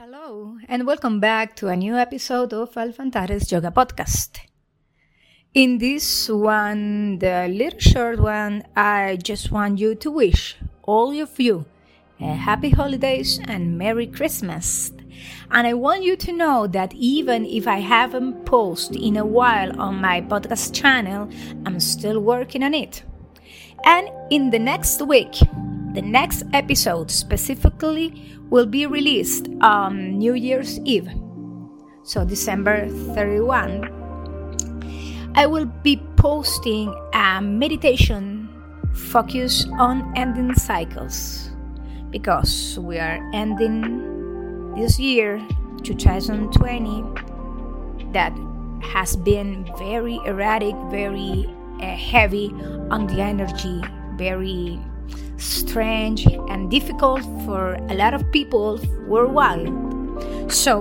Hello, and welcome back to a new episode of Alfantares Yoga Podcast. In this one, the little short one, I just want you to wish all of you a happy holidays and Merry Christmas. And I want you to know that even if I haven't posted in a while on my podcast channel, I'm still working on it. And in the next week, the next episode specifically will be released on New Year's Eve, so December 31. I will be posting a meditation focused on ending cycles because we are ending this year 2020 that has been very erratic, very uh, heavy on the energy, very strange and difficult for a lot of people worldwide. So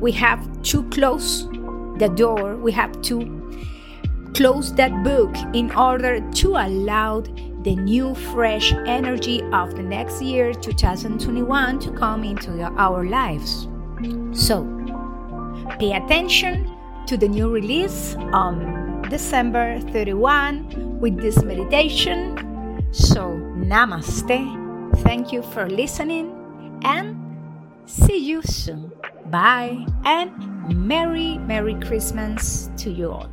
we have to close the door, we have to close that book in order to allow the new fresh energy of the next year 2021 to come into our lives. So pay attention to the new release on December 31 with this meditation. So Namaste. Thank you for listening and see you soon. Bye and Merry, Merry Christmas to you all.